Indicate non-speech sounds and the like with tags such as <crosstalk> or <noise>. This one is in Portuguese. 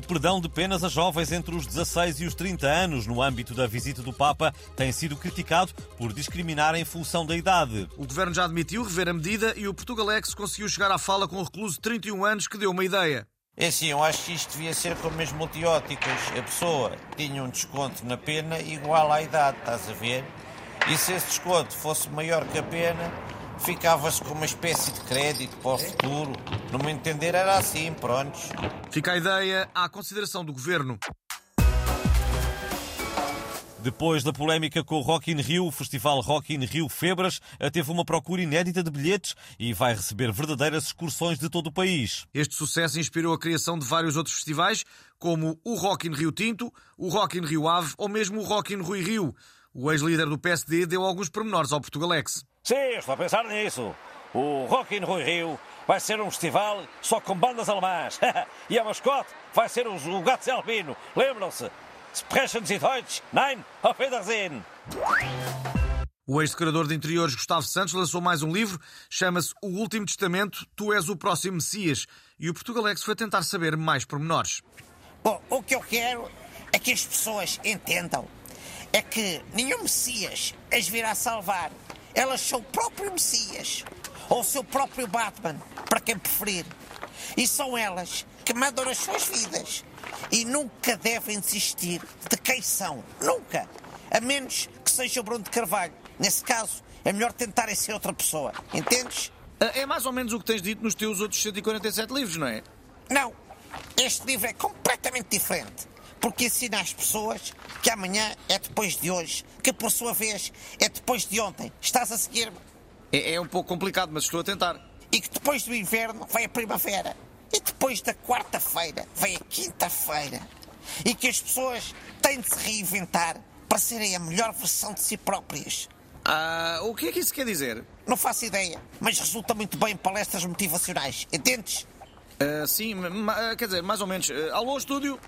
perdão de penas a jovens entre os 16 e os 30 anos no âmbito da visita do Papa tem sido criticado por discriminar em função da idade. O governo já admitiu rever a medida e o Portugalex conseguiu chegar à fala com um recluso de 31 anos que deu uma ideia. É assim, eu acho que isto devia ser como as multióticas. A pessoa tinha um desconto na pena igual à idade, estás a ver? E se esse desconto fosse maior que a pena, ficava-se com uma espécie de crédito para o futuro. No meu entender era assim, prontos. Fica a ideia à consideração do governo. Depois da polémica com o Rock in Rio, o festival Rock in Rio Febras teve uma procura inédita de bilhetes e vai receber verdadeiras excursões de todo o país. Este sucesso inspirou a criação de vários outros festivais, como o Rock in Rio Tinto, o Rock in Rio Ave ou mesmo o Rock in Rui Rio. O ex-líder do PSD deu alguns pormenores ao Portugalex. Sim, estou a pensar nisso. O Rock in Rui Rio vai ser um festival só com bandas alemãs. <laughs> e a mascote vai ser o Gato Albino. Lembram-se? Sprechen Sie Deutsch? Nein? Auf Wiedersehen! O ex-decorador de interiores Gustavo Santos lançou mais um livro, chama-se O Último Testamento, Tu és o próximo Messias, e o Portugalex foi tentar saber mais pormenores. Bom, o que eu quero é que as pessoas entendam é que nenhum Messias as virá salvar. Elas são o próprio Messias, ou o seu próprio Batman, para quem preferir. E são elas que mandam as suas vidas e nunca devem desistir de quem são. Nunca. A menos que seja o Bruno de Carvalho. Nesse caso, é melhor tentarem ser outra pessoa. Entendes? É mais ou menos o que tens dito nos teus outros 147 livros, não é? Não. Este livro é completamente diferente. Porque ensina às pessoas que amanhã é depois de hoje, que por sua vez é depois de ontem. Estás a seguir-me? É, é um pouco complicado, mas estou a tentar. E que depois do inverno vai a primavera. E depois da quarta-feira vem a quinta-feira. E que as pessoas têm de se reinventar para serem a melhor versão de si próprias. Ah, o que é que isso quer dizer? Não faço ideia, mas resulta muito bem em palestras motivacionais. Entendes? Uh, sim, quer dizer, mais ou menos. Uh, alô, estúdio?